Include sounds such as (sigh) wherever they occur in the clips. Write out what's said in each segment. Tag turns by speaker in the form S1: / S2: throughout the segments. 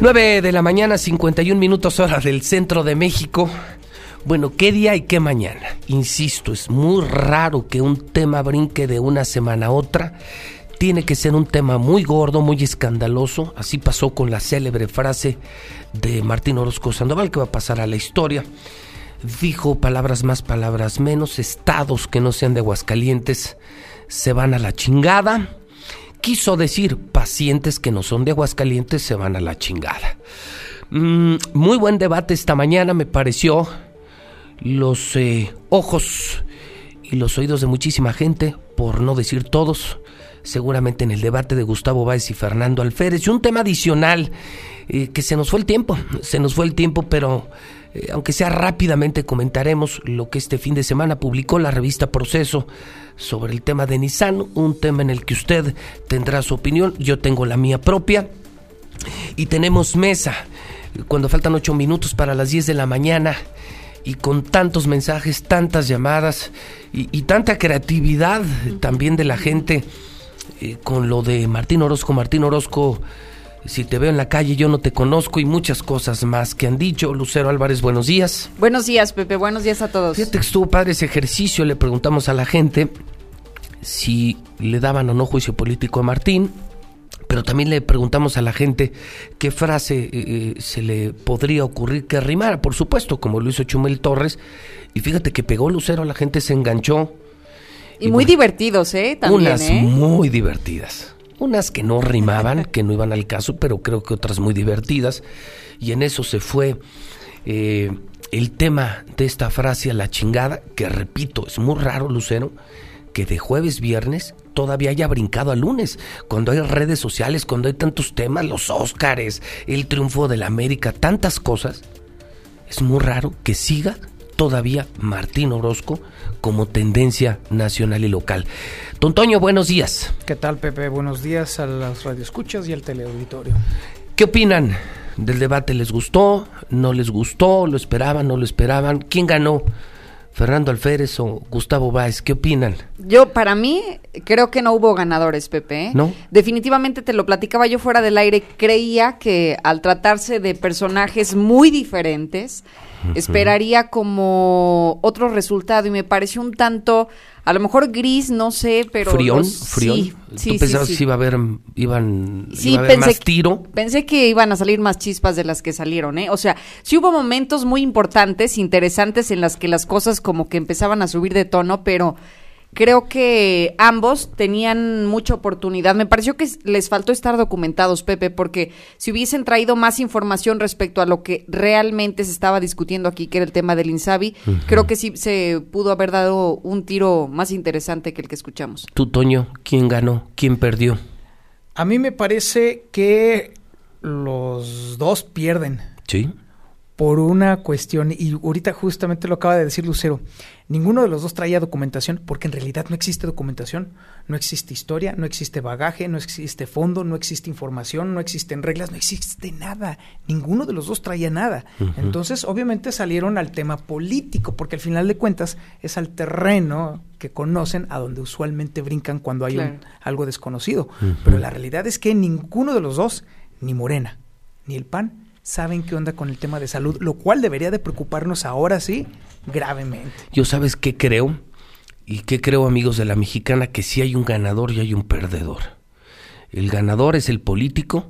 S1: 9 de la mañana, 51 minutos hora del centro de México. Bueno, ¿qué día y qué mañana? Insisto, es muy raro que un tema brinque de una semana a otra. Tiene que ser un tema muy gordo, muy escandaloso. Así pasó con la célebre frase de Martín Orozco Sandoval, que va a pasar a la historia. Dijo palabras más, palabras menos. Estados que no sean de Aguascalientes se van a la chingada quiso decir pacientes que no son de Aguascalientes se van a la chingada. Mm, muy buen debate esta mañana me pareció. Los eh, ojos y los oídos de muchísima gente, por no decir todos, seguramente en el debate de Gustavo Báez y Fernando Alférez. Y un tema adicional, eh, que se nos fue el tiempo, se nos fue el tiempo, pero eh, aunque sea rápidamente comentaremos lo que este fin de semana publicó la revista Proceso sobre el tema de Nissan, un tema en el que usted tendrá su opinión, yo tengo la mía propia. Y tenemos mesa, cuando faltan ocho minutos para las 10 de la mañana, y con tantos mensajes, tantas llamadas y, tanta creatividad también de la gente, eh, con lo de Martín Orozco, Martín Orozco si te veo en la calle yo no te conozco y muchas cosas más que han dicho. Lucero Álvarez, buenos días.
S2: Buenos días, Pepe, buenos días a todos.
S1: Fíjate que estuvo padre ese ejercicio, le preguntamos a la gente si le daban o no juicio político a Martín, pero también le preguntamos a la gente qué frase eh, eh, se le podría ocurrir que rimara, por supuesto, como lo hizo Chumel Torres, y fíjate que pegó Lucero, la gente se enganchó.
S2: Y, muy divertidos, ¿eh? También,
S1: unas
S2: ¿eh?
S1: muy divertidas. Unas que no rimaban, (laughs) que no iban al caso, pero creo que otras muy divertidas. Y en eso se fue eh, el tema de esta frase a la chingada, que repito, es muy raro, Lucero, que de jueves, viernes, todavía haya brincado a lunes. Cuando hay redes sociales, cuando hay tantos temas, los Óscares, el triunfo de la América, tantas cosas, es muy raro que siga todavía Martín Orozco como tendencia nacional y local. Don Toño, buenos días.
S3: ¿Qué tal, Pepe? Buenos días a las radioescuchas y al teleauditorio.
S1: ¿Qué opinan del debate? ¿Les gustó? ¿No les gustó? ¿Lo esperaban? ¿No lo esperaban? ¿Quién ganó? Fernando Alférez o Gustavo Báez, ¿qué opinan?
S2: Yo, para mí, creo que no hubo ganadores, Pepe. ¿eh?
S1: ¿No?
S2: Definitivamente te lo platicaba yo fuera del aire. Creía que al tratarse de personajes muy diferentes, esperaría como otro resultado y me pareció un tanto, a lo mejor gris, no sé, pero...
S1: ¿Frión?
S2: los-
S1: ¿Frión?
S2: Sí,
S1: ¿Tú
S2: sí,
S1: pensabas
S2: sí.
S1: que iba a haber, iban,
S2: Sí,
S1: iba a haber
S2: pensé
S1: más
S2: que-
S1: tiro?
S2: Pensé que iban a salir más chispas de las que salieron, ¿eh? O sea, sí hubo momentos muy importantes, interesantes, en las que las cosas como que empezaban a subir de tono, pero creo que ambos tenían mucha oportunidad. Me pareció que les faltó estar documentados, Pepe, porque si hubiesen traído más información respecto a lo que realmente se estaba discutiendo aquí, que era el tema del Insabi, creo que sí se pudo haber dado un tiro más interesante que el que escuchamos.
S1: Tú, Toño, ¿quién ganó? ¿Quién perdió?
S3: A mí me parece que los dos pierden
S1: ¿Sí?
S3: Por una cuestión, y ahorita justamente lo acaba de decir Lucero, ninguno de los dos traía documentación, porque en realidad no existe documentación, no existe historia, no existe bagaje, no existe fondo, no existe información, no existen reglas, no existe nada, ninguno de los dos traía nada. Entonces, obviamente salieron al tema político, porque al final de cuentas es al terreno que conocen a donde usualmente brincan cuando hay un- algo desconocido. Pero la realidad es que ninguno de los dos, ni Morena, ni el PAN, saben qué onda con el tema de salud, lo cual debería de preocuparnos ahora sí gravemente.
S1: Yo sabes qué creo, y qué creo amigos de la mexicana, que sí hay un ganador y hay un perdedor. El ganador es el político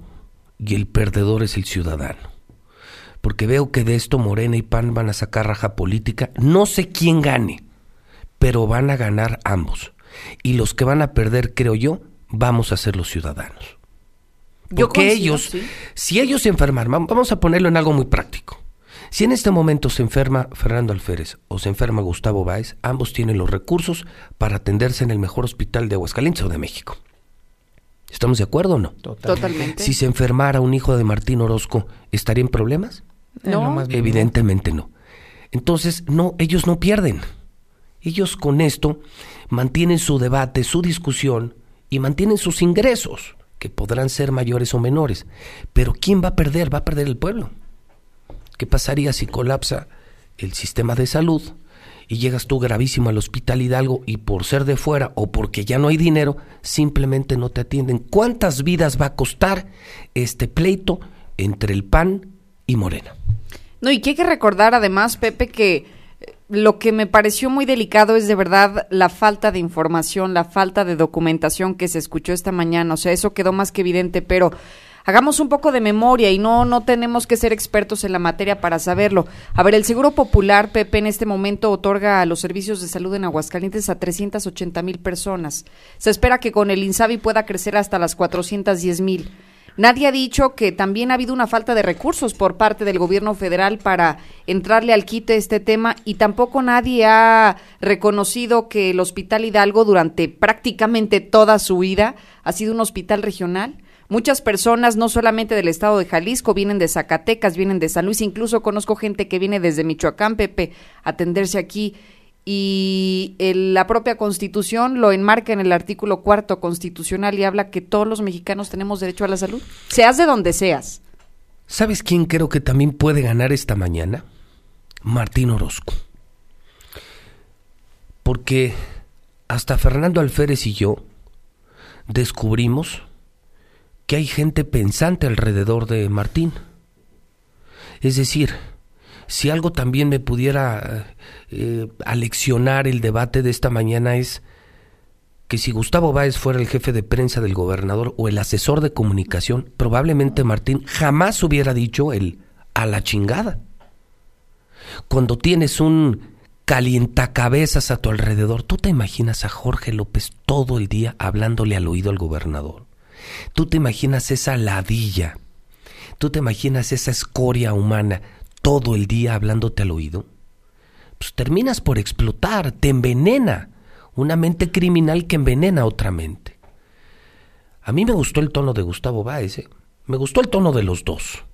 S1: y el perdedor es el ciudadano. Porque veo que de esto Morena y PAN van a sacar raja política. No sé quién gane, pero van a ganar ambos. Y los que van a perder, creo yo, vamos a ser los ciudadanos.
S2: Yo
S1: Porque
S2: coincido,
S1: ellos,
S2: sí.
S1: si ellos se enferman, vam- vamos a ponerlo en algo muy práctico. Si en este momento se enferma Fernando Alférez o se enferma Gustavo Báez, ambos tienen los recursos para atenderse en el mejor hospital de Aguascalientes o de México. ¿Estamos de acuerdo o no?
S2: Totalmente.
S1: Si se enfermara un hijo de Martín Orozco, ¿estaría en problemas?
S2: No.
S3: mínimo.
S1: Evidentemente no. Entonces, no, ellos no pierden. Ellos con esto mantienen su debate, su discusión y mantienen sus ingresos, que podrán ser mayores o menores. Pero ¿quién va a perder? Va a perder el pueblo. ¿Qué pasaría si colapsa el sistema de salud y llegas tú gravísimo al hospital Hidalgo y por ser de fuera o porque ya no hay dinero, simplemente no te atienden? ¿Cuántas vidas va a costar este pleito entre el PAN y Morena.
S2: No, y que hay que recordar además, Pepe, que lo que me pareció muy delicado es de verdad la falta de información, la falta de documentación que se escuchó esta mañana. O sea, eso quedó más que evidente, pero hagamos un poco de memoria y no, no tenemos que ser expertos en la materia para saberlo. A ver, el Seguro Popular, Pepe, en este momento otorga los servicios de salud en Aguascalientes a 380 mil personas. Se espera que con el INSABI pueda crecer hasta las 410 mil. Nadie ha dicho que también ha habido una falta de recursos por parte del gobierno federal para entrarle al quite este tema y tampoco nadie ha reconocido que el Hospital Hidalgo durante prácticamente toda su vida ha sido un hospital regional. Muchas personas, no solamente del estado de Jalisco, vienen de Zacatecas, vienen de San Luis, incluso conozco gente que viene desde Michoacán, Pepe, a atenderse aquí y la propia constitución lo enmarca en el artículo cuarto constitucional y habla que todos los mexicanos tenemos derecho a la salud, seas de donde seas.
S1: ¿Sabes quién creo que también puede ganar esta mañana? Martín Orozco. Porque hasta Fernando Alférez y yo descubrimos que hay gente pensante alrededor de Martín. Es decir, si algo también me pudiera eh, aleccionar el debate de esta mañana es que si Gustavo Báez fuera el jefe de prensa del gobernador o el asesor de comunicación, probablemente Martín jamás hubiera dicho el a la chingada. Cuando tienes un calientacabezas a tu alrededor, ¿tú te imaginas a Jorge López todo el día hablándole al oído al gobernador? ¿Tú te imaginas esa ladilla? ¿Tú te imaginas esa escoria humana todo el día hablándote al oído, pues terminas por explotar, te envenena. Una mente criminal que envenena a otra mente. A mí me gustó el tono de Gustavo Báez, ¿eh? me gustó el tono de los dos.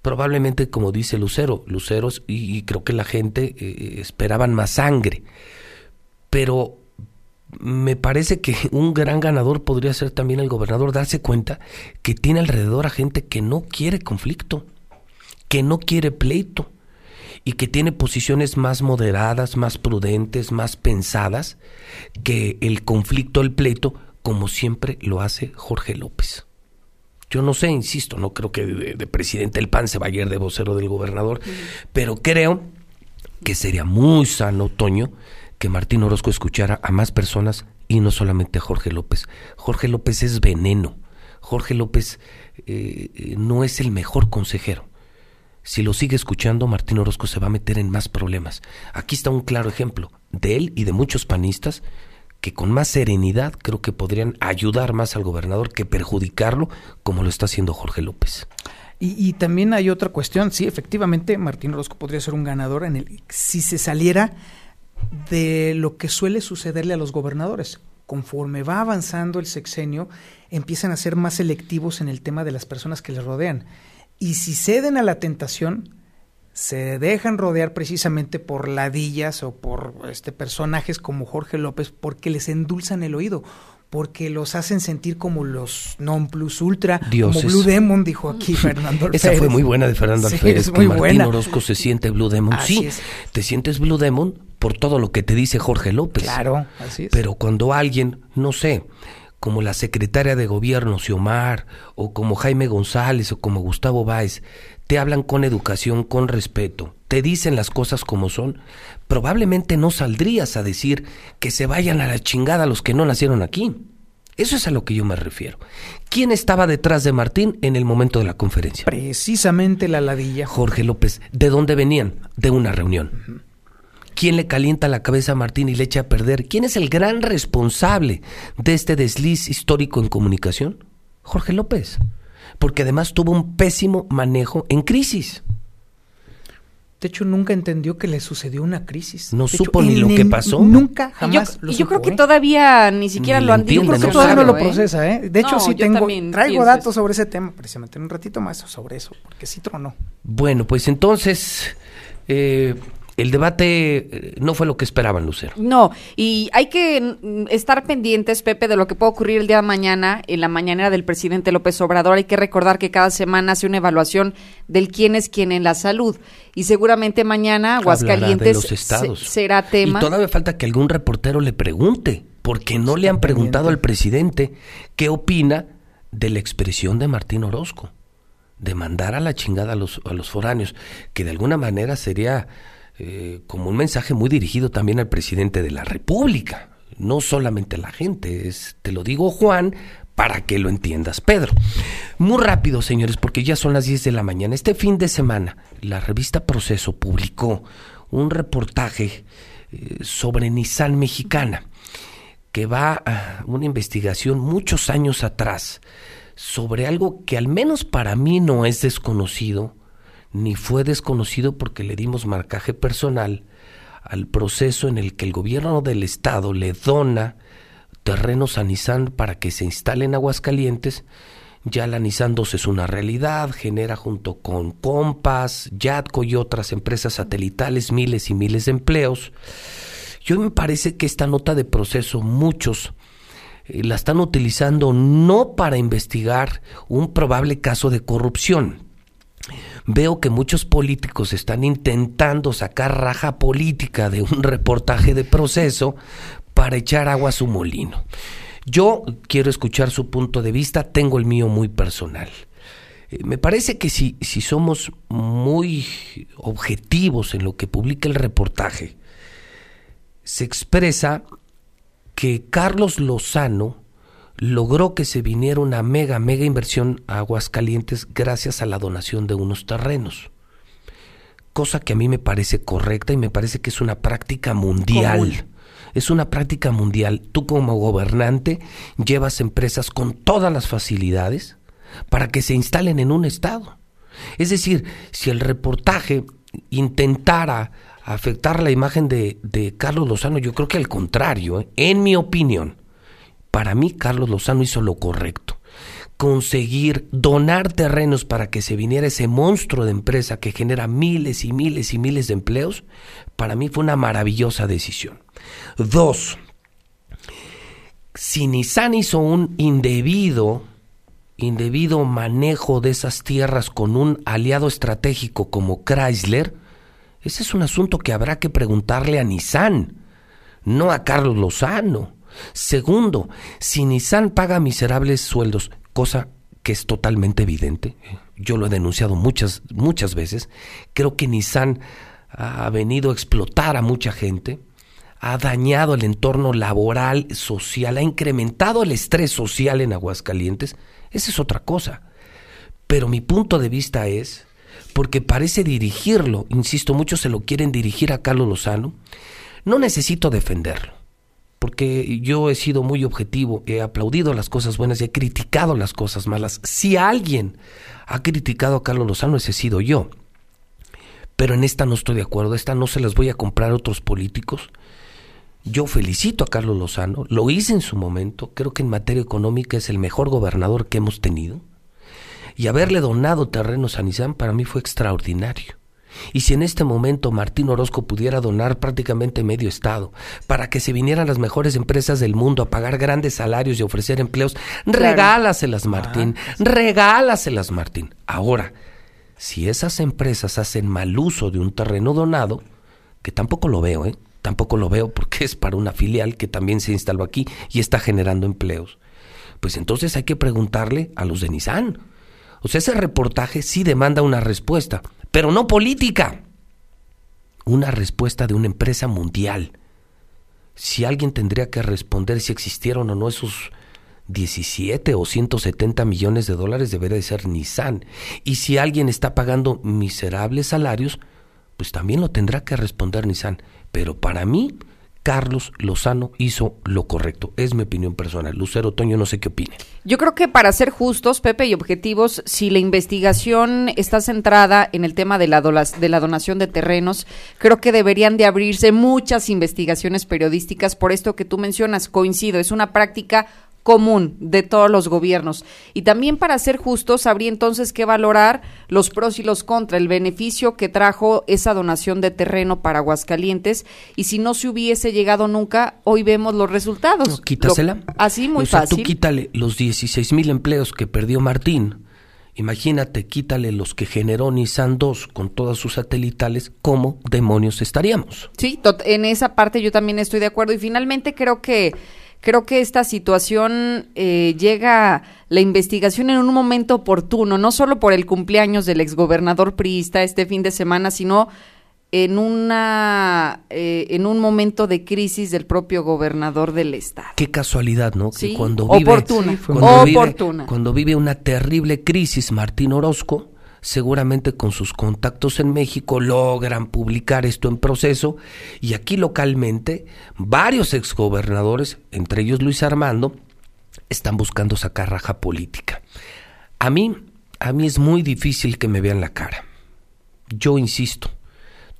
S1: Probablemente, como dice Lucero, Luceros, y, creo que la gente eh, esperaban más sangre. Pero me parece que un gran ganador podría ser también el gobernador, darse cuenta que tiene alrededor a gente que no quiere conflicto que no quiere pleito y que tiene posiciones más moderadas, más prudentes, más pensadas que el conflicto, el pleito, como siempre lo hace Jorge López. Yo no sé, insisto, no creo que de, presidente el PAN se vaya a ir de vocero del gobernador, pero creo que sería muy sano, Toño, que Martín Orozco escuchara a más personas y no solamente a Jorge López. Jorge López es veneno. Jorge López eh, eh, no es el mejor consejero si lo sigue escuchando, Martín Orozco se va a meter en más problemas. Aquí está un claro ejemplo de él y de muchos panistas que con más serenidad creo que podrían ayudar más al gobernador que perjudicarlo como lo está haciendo Jorge López.
S3: Y, también hay otra cuestión, sí, efectivamente, Martín Orozco podría ser un ganador en el si se saliera de lo que suele sucederle a los gobernadores. Conforme va avanzando el sexenio, empiezan a ser más selectivos en el tema de las personas que les rodean y si ceden a la tentación, se dejan rodear precisamente por ladillas o por este personajes como Jorge López porque les endulzan el oído, porque los hacen sentir como los non plus ultra, como Blue Demon, dijo aquí (laughs) Fernando
S1: Esa fue muy buena de Fernando sí, Es muy Martín buena. Orozco se siente Blue Demon. sí, te sientes Blue Demon por todo lo que te dice Jorge López.
S3: Claro, así es.
S1: Pero cuando alguien, no sé, como la secretaria de gobierno Xiomar, o como Jaime González, o como Gustavo Báez, te hablan con educación, con respeto, te dicen las cosas como son, probablemente no saldrías a decir que se vayan a la chingada los que no nacieron aquí. Eso es a lo que yo me refiero. ¿Quién estaba detrás de Martín en el momento de la conferencia?
S3: Precisamente la ladilla.
S1: Jorge López. ¿De dónde venían? De una reunión. ¿Quién le calienta la cabeza a Martín y le echa a perder? ¿Quién es el gran responsable de este desliz histórico en comunicación? Jorge López. Porque además tuvo un pésimo manejo en crisis.
S3: De hecho, nunca entendió que le sucedió una crisis.
S1: No supo ni lo que pasó.
S3: Nunca, jamás.
S2: Y yo, creo que ¿eh? todavía ni siquiera lo han dicho. Yo creo
S3: que todavía no lo procesa, ¿eh? De hecho, sí tengo, traigo datos sobre ese tema, precisamente en un ratito más sobre eso, porque sí tronó.
S1: Bueno, pues entonces, eh, el debate eh, no fue lo que esperaban, Lucero.
S2: No, y hay que mm, estar pendientes, Pepe, de lo que puede ocurrir el día de mañana en la mañanera del presidente López Obrador. Hay que recordar que cada semana hace una evaluación del quién es quién en la salud. Y seguramente mañana Aguascalientes será tema.
S1: Y todavía falta que algún reportero le pregunte, porque no le han preguntado al presidente qué opina de la expresión de Martín Orozco de mandar a la chingada a los, a los foráneos, que de alguna manera sería eh, como un mensaje muy dirigido también al presidente de la República, no solamente a la gente, es, te lo digo Juan, para que lo entiendas, Pedro. Muy rápido, señores, porque ya son las 10 de la mañana. Este fin de semana, la revista Proceso publicó un reportaje eh, sobre Nissan Mexicana, que va a una investigación muchos años atrás sobre algo que al menos para mí no es desconocido, ni fue desconocido porque le dimos marcaje personal al proceso en el que el gobierno del estado le dona terrenos a Nissan para que se instale en Aguascalientes. Ya la Nissan 2 es una realidad, genera junto con Compass, Yadco y otras empresas satelitales miles y miles de empleos. Yo me parece que esta nota de proceso muchos eh, la están utilizando no para investigar un probable caso de corrupción. Veo que muchos políticos están intentando sacar raja política de un reportaje de proceso para echar agua a su molino. Yo quiero escuchar su punto de vista, tengo el mío muy personal. Eh, me parece que si, si somos muy objetivos en lo que publica el reportaje, se expresa que Carlos Lozano logró que se viniera una mega, mega inversión a Aguascalientes gracias a la donación de unos terrenos. Cosa que a mí me parece correcta y me parece que es una práctica mundial. Es una práctica mundial. Tú como gobernante llevas empresas con todas las facilidades para que se instalen en un estado. Es decir, si el reportaje intentara afectar la imagen de, Carlos Lozano, yo creo que al contrario, ¿eh? en mi opinión, para mí Carlos Lozano hizo lo correcto. Conseguir donar terrenos para que se viniera ese monstruo de empresa que genera miles y miles y miles de empleos, para mí fue una maravillosa decisión. Dos, si Nissan hizo un indebido, indebido manejo de esas tierras con un aliado estratégico como Chrysler, ese es un asunto que habrá que preguntarle a Nissan, no a Carlos Lozano. Segundo, si Nissan paga miserables sueldos, cosa que es totalmente evidente, yo lo he denunciado muchas, muchas veces, creo que Nissan ha venido a explotar a mucha gente, ha dañado el entorno laboral, social, ha incrementado el estrés social en Aguascalientes, esa es otra cosa. Pero mi punto de vista es porque parece dirigirlo, insisto, muchos se lo quieren dirigir a Carlos Lozano, no necesito defenderlo, porque yo he sido muy objetivo, he aplaudido las cosas buenas y he criticado las cosas malas. Si alguien ha criticado a Carlos Lozano, ese he sido yo. Pero en esta no estoy de acuerdo, esta no se las voy a comprar a otros políticos. Yo felicito a Carlos Lozano, lo hice en su momento, creo que en materia económica es el mejor gobernador que hemos tenido y haberle donado terrenos a Nissan para mí fue extraordinario. Y si en este momento Martín Orozco pudiera donar prácticamente medio estado para que se vinieran las mejores empresas del mundo a pagar grandes salarios y ofrecer empleos, regálaselas Martín, ah, regálaselas Martín. Ahora, si esas empresas hacen mal uso de un terreno donado, que tampoco lo veo, ¿eh? tampoco lo veo porque es para una filial que también se instaló aquí y está generando empleos, pues entonces hay que preguntarle a los de Nissan o sea, ese reportaje sí demanda una respuesta, pero no política. Una respuesta de una empresa mundial. Si alguien tendría que responder si existieron o no esos 17 o 170 millones de dólares, debería de ser Nissan. Y si alguien está pagando miserables salarios, pues también lo tendrá que responder Nissan. Pero para mí, Carlos Lozano hizo lo correcto. Es mi opinión personal. Lucero Toño, no sé qué opine.
S2: Yo creo que para ser justos, Pepe, y objetivos, si la investigación está centrada en el tema de la, de la donación de terrenos, creo que deberían de abrirse muchas investigaciones periodísticas por esto que tú mencionas. Coincido, es una práctica común de todos los gobiernos. Y también para ser justos, habría entonces que valorar los pros y los contras, el beneficio que trajo esa donación de terreno para Aguascalientes y si no se hubiese llegado nunca, hoy vemos los resultados.
S1: quítasela.
S2: así, muy fácil.
S1: Tú quítale los 16 mil empleos que perdió Martín. Imagínate, quítale los que generó Nissan 2 con todas sus satelitales, ¿cómo demonios estaríamos?
S2: Sí, en esa parte yo también estoy de acuerdo. Y finalmente creo que creo que esta situación eh, llega la investigación en un momento oportuno, no solo por el cumpleaños del exgobernador priista este fin de semana, sino en una eh, en un momento de crisis del propio gobernador del estado.
S1: Qué casualidad, ¿no?
S2: Sí,
S1: que cuando vive,
S2: oportuna,
S1: cuando vive- cuando vive una terrible crisis, Martín Orozco, seguramente con sus contactos en México logran publicar esto en proceso y aquí localmente varios exgobernadores, entre ellos Luis Armando, están buscando sacar raja política. A mí, a mí es muy difícil que me vean la cara. Yo insisto,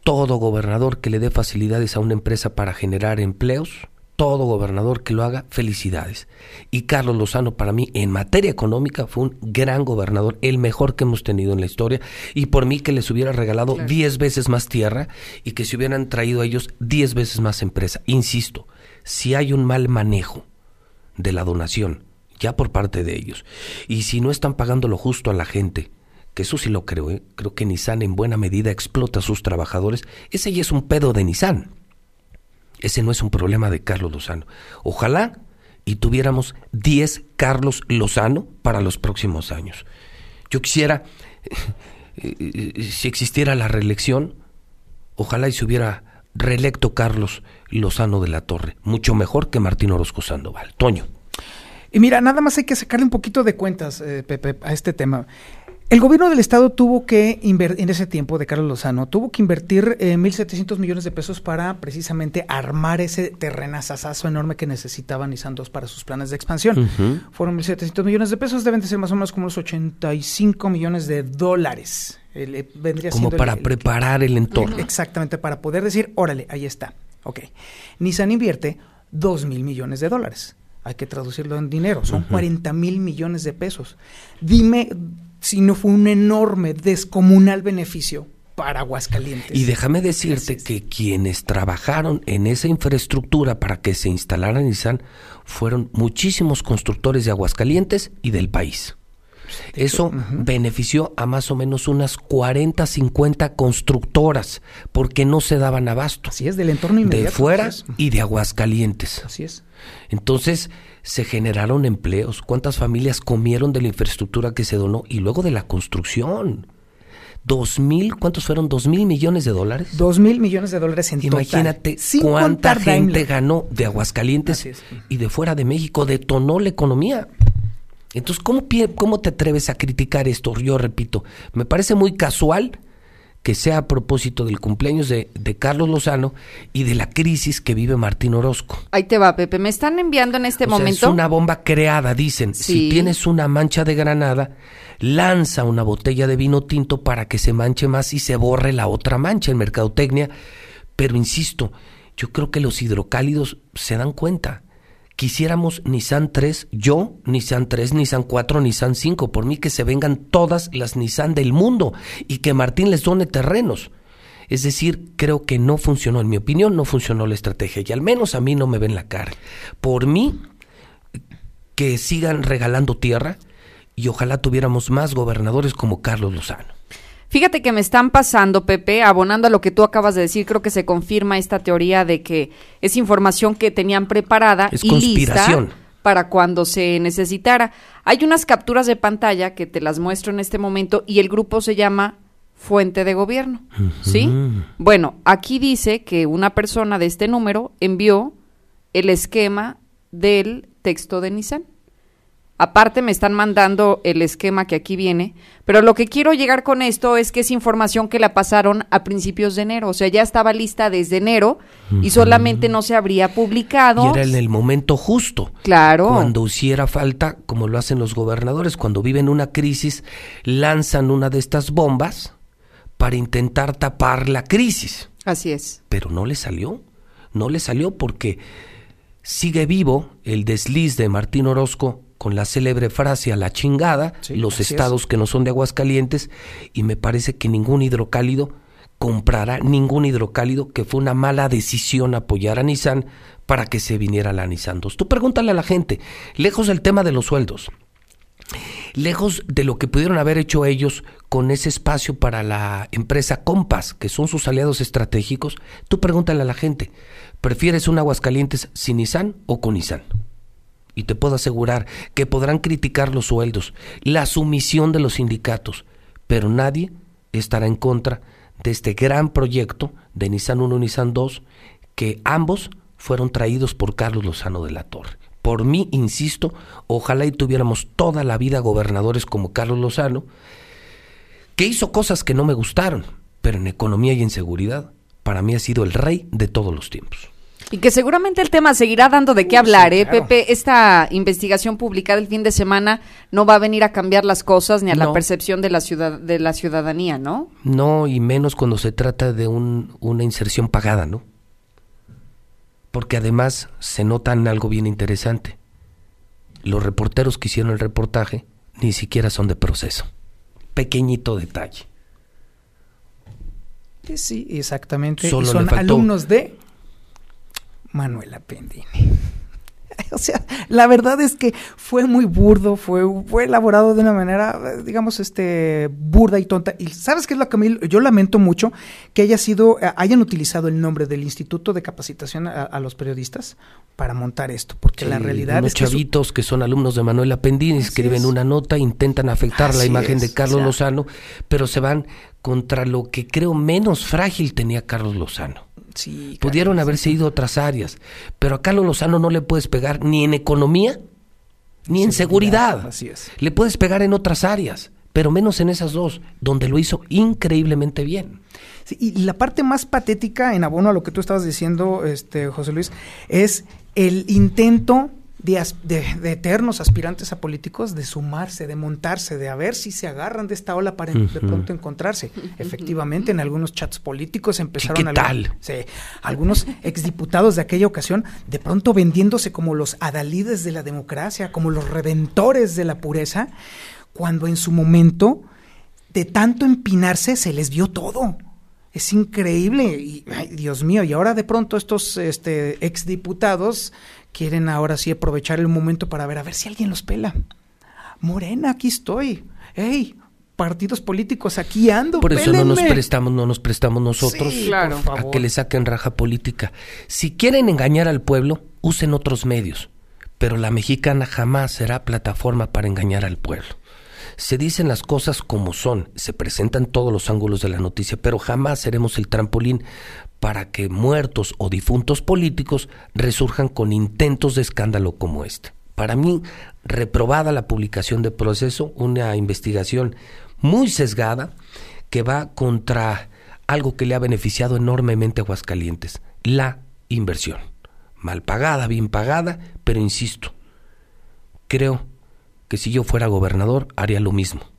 S1: todo gobernador que le dé facilidades a una empresa para generar empleos, todo gobernador que lo haga, felicidades. Y Carlos Lozano para mí en materia económica fue un gran gobernador, el mejor que hemos tenido en la historia, y por mí que les hubiera regalado 10 veces más tierra y que se hubieran traído a ellos 10 veces más empresa. Insisto, si hay un mal manejo de la donación, ya por parte de ellos, y si no están pagando lo justo a la gente, que eso sí lo creo, ¿eh? creo que Nissan en buena medida explota a sus trabajadores, ese ya es un pedo de Nissan. Ese no es un problema de Carlos Lozano. Ojalá y tuviéramos 10 Carlos Lozano para los próximos años. Yo quisiera, eh, eh, si existiera la reelección, ojalá y se hubiera reelecto Carlos Lozano de la Torre, mucho mejor que Martín Orozco Sandoval. Toño.
S3: Y mira, nada más hay que sacarle un poquito de cuentas, eh, Pepe, a este tema. El gobierno del estado tuvo que invertir, en ese tiempo de Carlos Lozano, tuvo que invertir eh, 1.700 millones de pesos para precisamente armar ese terrenazazazo enorme que necesitaba Nissan 2 para sus planes de expansión.
S1: Ujú.
S3: Fueron 1.700 millones de pesos, deben de ser más o menos como unos 85 millones de dólares. Eh, vendría
S1: Como
S3: el-
S1: para
S3: el-
S1: preparar el entorno.
S3: Exactamente, para poder decir, órale, ahí está. Ok. Nissan invierte 2 mil millones de dólares. Hay que traducirlo en dinero. Son 40 mil millones de pesos. Dime si no fue un enorme, descomunal beneficio para Aguascalientes.
S1: Y déjame decirte que quienes trabajaron en esa infraestructura para que se instalara Nissan fueron muchísimos constructores de Aguascalientes y del país. Eso benefició a más o menos unas 40, 50 constructoras porque no se daban abasto.
S3: Así es, del entorno inmediato.
S1: De fuera y de Aguascalientes.
S3: Así es.
S1: Entonces se generaron empleos. ¿Cuántas familias comieron de la infraestructura que se donó y luego de la construcción? Dos mil, ¿cuántos fueron? Dos mil millones de dólares.
S3: 2 mil millones de dólares en
S1: Imagínate
S3: total. Sin
S1: cuánta gente
S3: Daimler.
S1: ganó de Aguascalientes y de fuera de México, detonó la economía. Entonces, ¿cómo, ¿cómo te atreves a criticar esto? Yo repito, me parece muy casual que sea a propósito del cumpleaños de, de Carlos Lozano y de la crisis que vive Martín Orozco.
S2: Ahí te va, Pepe. Me están enviando en este
S1: O sea,
S2: momento.
S1: es una bomba creada, dicen. Si tienes una mancha de granada, lanza una botella de vino tinto para que se manche más y se borre la otra mancha en mercadotecnia. Pero insisto, yo creo que los hidrocálidos se dan cuenta. Quisiéramos Nissan 3, yo, Nissan 3, Nissan 4, Nissan 5. Por mí que se vengan todas las Nissan del mundo y que Martín les done terrenos. Es decir, creo que no funcionó, en mi opinión, no funcionó la estrategia y al menos a mí no me ven la cara. Por mí, que sigan regalando tierra y ojalá tuviéramos más gobernadores como Carlos Lozano.
S2: Fíjate que me están pasando, Pepe, abonando a lo que tú acabas de decir, creo que se confirma esta teoría de que es información que tenían preparada
S1: Es
S2: y
S1: conspiración.
S2: lista para cuando se necesitara. Hay unas capturas de pantalla que te las muestro en este momento y el grupo se llama Fuente de Gobierno, ¿sí? Bueno, aquí dice que una persona de este número envió el esquema del texto de Nissan. Aparte me están mandando el esquema que aquí viene, pero lo que quiero llegar con esto es que es información que la pasaron a principios de enero, o sea, ya estaba lista desde enero y solamente no se habría publicado.
S1: Y era en el momento justo.
S2: Claro.
S1: Cuando hiciera falta, como lo hacen los gobernadores, cuando viven una crisis, lanzan una de estas bombas para intentar tapar la crisis.
S2: Así es.
S1: Pero no le salió. No le salió porque sigue vivo el desliz de Martín Orozco con la célebre frase a la chingada,
S3: Sí,
S1: los
S3: es.
S1: estados que no son de Aguascalientes, y me parece que ningún hidrocálido comprará ningún hidrocálido, que fue una mala decisión apoyar a Nissan para que se viniera la Nissan 2. Tú pregúntale a la gente, lejos del tema de los sueldos, lejos de lo que pudieron haber hecho ellos con ese espacio para la empresa Compass, que son sus aliados estratégicos, tú pregúntale a la gente, ¿prefieres un Aguascalientes sin Nissan o con Nissan? Y te puedo asegurar que podrán criticar los sueldos, la sumisión de los sindicatos, pero nadie estará en contra de este gran proyecto de Nissan 1 y Nissan 2, que ambos fueron traídos por Carlos Lozano de la Torre. Por mí, insisto, ojalá y tuviéramos toda la vida gobernadores como Carlos Lozano, que hizo cosas que no me gustaron, pero en economía y en seguridad, para mí ha sido el rey de todos los tiempos.
S2: Y que seguramente el tema seguirá dando de qué hablar, ¿eh, Pepe? Esta investigación publicada el fin de semana no va a venir a cambiar las cosas ni a la percepción de la ciudad de la ciudadanía, ¿no?
S1: No, y menos cuando se trata de un, una inserción pagada, ¿no? Porque además se nota en algo bien interesante. Los reporteros que hicieron el reportaje ni siquiera son de proceso. Pequeñito detalle.
S3: Sí, exactamente. y son alumnos de Manuela Pendini. (laughs) O sea, la verdad es que fue muy burdo, fue, fue elaborado de una manera, digamos, este, burda y tonta. Y sabes qué es lo que a mí, yo lamento mucho que haya sido, eh, hayan utilizado el nombre del Instituto de Capacitación a, los Periodistas para montar esto, porque la realidad
S1: es que chavitos que son alumnos de Manuela Pendini escriben una nota, intentan afectar la imagen de Carlos Lozano, pero se van contra lo que creo menos frágil tenía Carlos Lozano Pudieron haberse ido a otras áreas, pero a Carlos Lozano no le puedes pegar ni en economía ni en seguridad.
S3: Así es.
S1: Le puedes pegar en otras áreas, pero menos en esas dos, donde lo hizo increíblemente bien.
S3: y la parte más patética, en abono a lo que tú estabas diciendo, este, José Luis, es el intento de, eternos aspirantes a políticos de sumarse, de montarse, de a ver si se agarran de esta ola para de pronto encontrarse. Efectivamente, en algunos chats políticos empezaron
S1: ¿Qué tal?
S3: Sí, algunos exdiputados de aquella ocasión de pronto vendiéndose como los adalides de la democracia, como los redentores de la pureza, cuando en su momento de tanto empinarse se les vio todo. Es increíble y Dios mío, y ahora de pronto estos este, exdiputados quieren ahora sí aprovechar el momento para ver a ver si alguien los pela. Morena, aquí estoy. Hey, partidos políticos, aquí ando.
S1: Por eso no nos prestamos, no nos prestamos nosotros a que le saquen raja política. Si quieren engañar al pueblo, usen otros medios. Pero la mexicana jamás será plataforma para engañar al pueblo. Se dicen las cosas como son, se presentan todos los ángulos de la noticia, pero jamás seremos el trampolín para que muertos o difuntos políticos resurjan con intentos de escándalo como este. Para mí, reprobada la publicación de proceso, una investigación muy sesgada que va contra algo que le ha beneficiado enormemente a Aguascalientes, la inversión. Mal pagada, bien pagada, pero insisto, creo que si yo fuera gobernador haría lo mismo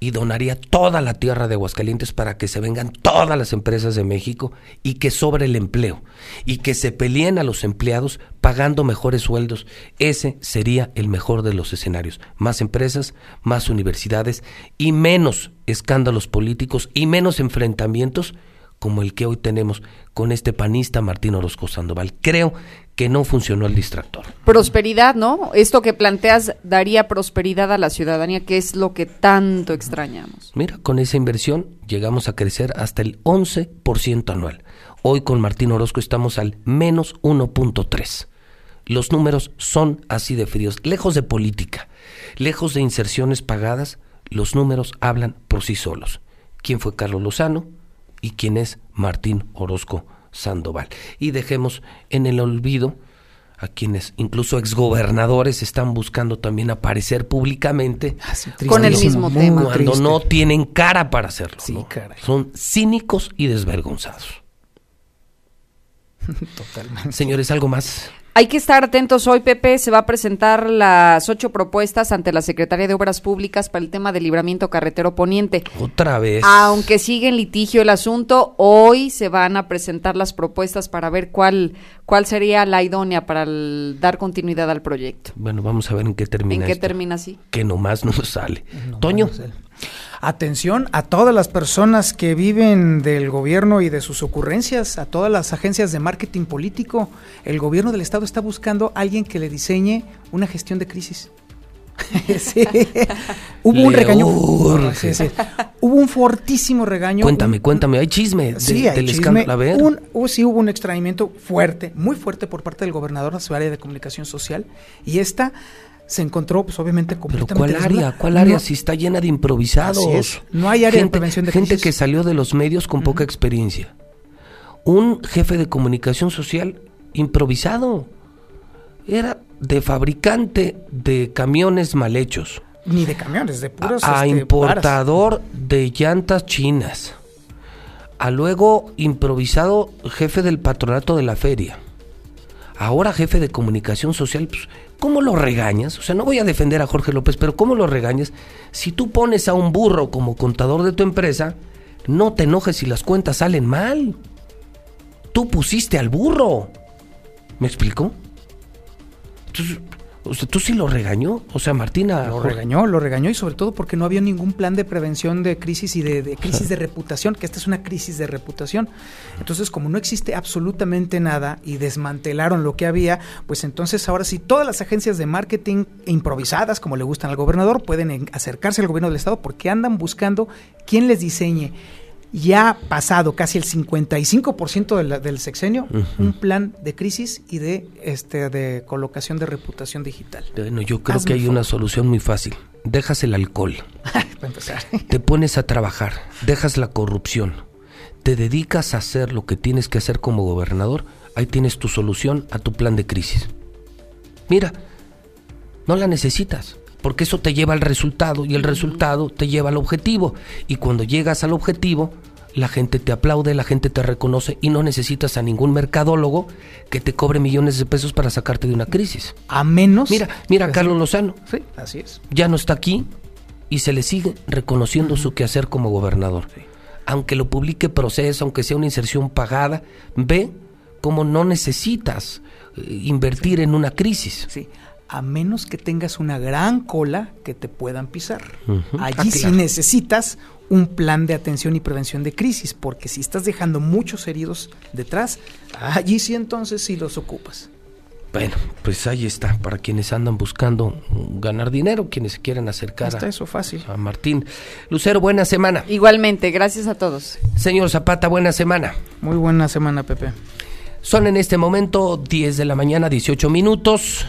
S1: y donaría toda la tierra de Aguascalientes para que se vengan todas las empresas de México y que sobre el empleo y que se peleen a los empleados pagando mejores sueldos. Ese sería el mejor de los escenarios. Más empresas, más universidades y menos escándalos políticos y menos enfrentamientos como el que hoy tenemos con este panista Martín Orozco Sandoval. Creo que no funcionó el distractor.
S2: Prosperidad, ¿no? Esto que planteas daría prosperidad a la ciudadanía, que es lo que tanto extrañamos.
S1: Mira, con esa inversión llegamos a crecer hasta el 11% anual. Hoy con Martín Orozco estamos al menos 1.3. Los números son así de fríos, lejos de política, lejos de inserciones pagadas, los números hablan por sí solos. ¿Quién fue Carlos Lozano y quién es Martín Orozco Sandoval. Y dejemos en el olvido a quienes incluso exgobernadores están buscando también aparecer públicamente
S2: ah, con el mismo tema
S1: cuando no tienen cara para hacerlo. Son cínicos y desvergonzados. (laughs) Totalmente. Señores, ¿algo más?
S2: Hay que estar atentos hoy, Pepe. Se va a presentar las ocho propuestas ante la Secretaría de Obras Públicas para el tema del libramiento carretero poniente.
S1: Otra vez.
S2: Aunque sigue en litigio el asunto, hoy se van a presentar las propuestas para ver cuál, cuál sería la idónea para dar continuidad al proyecto.
S1: Bueno, vamos a ver en qué termina.
S2: ¿En qué termina así?
S1: Que nomás no sale. Toño.
S3: Atención a todas las personas que viven del gobierno y de sus ocurrencias, a todas las agencias de marketing político. El gobierno del Estado está buscando a alguien que le diseñe una gestión de crisis. (laughs) sí. Hubo un regaño.
S1: urge.
S3: Sí, sí. Hubo un fortísimo regaño.
S1: Cuéntame,
S3: un-
S1: cuéntame, hay chisme de-
S3: Sí, hay
S1: del
S3: chisme.
S1: escándalo. A ver.
S3: Un- hubo- sí hubo un extrañamiento fuerte, muy fuerte por parte del gobernador a su área de comunicación social y esta se encontró, pues obviamente,
S1: Pero
S3: completamente
S1: ¿cuál
S3: desnuda.
S1: área? ¿Cuál área? Si está llena de improvisados.
S3: Así es. No hay área de prevención de
S1: Gente
S3: crisis.
S1: que salió de los medios con poca experiencia. Un jefe de comunicación social improvisado. Era de fabricante de camiones mal hechos.
S3: Ni de camiones, de puros.
S1: a
S3: este,
S1: importador de llantas chinas. A luego improvisado jefe del patronato de la feria. Ahora jefe de comunicación social. Pues, ¿Cómo lo regañas? O sea, no voy a defender a Jorge López, pero ¿cómo lo regañas? Si tú pones a un burro como contador de tu empresa, no te enojes si las cuentas salen mal. Tú pusiste al burro. ¿Me explico? Entonces, o sea, ¿tú sí lo regañó? O sea, Martina...
S3: Lo regañó, lo regañó y sobre todo porque no había ningún plan de prevención de crisis y de, de crisis de reputación, que esta es una crisis de reputación. Entonces, como no existe absolutamente nada y desmantelaron lo que había, pues entonces ahora sí todas las agencias de marketing improvisadas, como le gustan al gobernador, pueden en- acercarse al gobierno del estado porque andan buscando quién les diseñe. Ya pasado casi el 55% de la- del sexenio, un plan de crisis y de este de colocación de reputación digital.
S1: Bueno, yo creo
S3: Hazme
S1: que hay
S3: favor.
S1: una solución muy fácil. Dejas el alcohol, (laughs)
S3: empezar.
S1: te pones a trabajar, dejas la corrupción, te dedicas a hacer lo que tienes que hacer como gobernador, ahí tienes tu solución a tu plan de crisis. Mira, no la necesitas, porque eso te lleva al resultado y el resultado te lleva al objetivo. Y cuando llegas al objetivo, la gente te aplaude, la gente te reconoce y no necesitas a ningún mercadólogo que te cobre millones de pesos para sacarte de una crisis.
S3: A menos.
S1: Mira, mira a Carlos Lozano,
S3: Sí, así es.
S1: ya no está aquí y se le sigue reconociendo su quehacer como gobernador. Aunque lo publique proceso, aunque sea una inserción pagada, ve cómo no necesitas eh, invertir en una crisis.
S3: Sí. A menos que tengas una gran cola que te puedan pisar.
S1: Ujú.
S3: Allí
S1: Ah,
S3: sí
S1: claro.
S3: necesitas un plan de atención y prevención de crisis, porque si estás dejando muchos heridos detrás, allí sí entonces sí los ocupas.
S1: Bueno, pues ahí está, para quienes andan buscando ganar dinero, quienes quieren acercar
S3: Está
S1: a,
S3: eso fácil.
S1: a Martín. Lucero, buena semana.
S2: Igualmente, gracias a todos.
S1: Señor Zapata, buena semana.
S3: Muy buena semana, Pepe.
S1: Son en este momento 10 de la mañana, 18 minutos.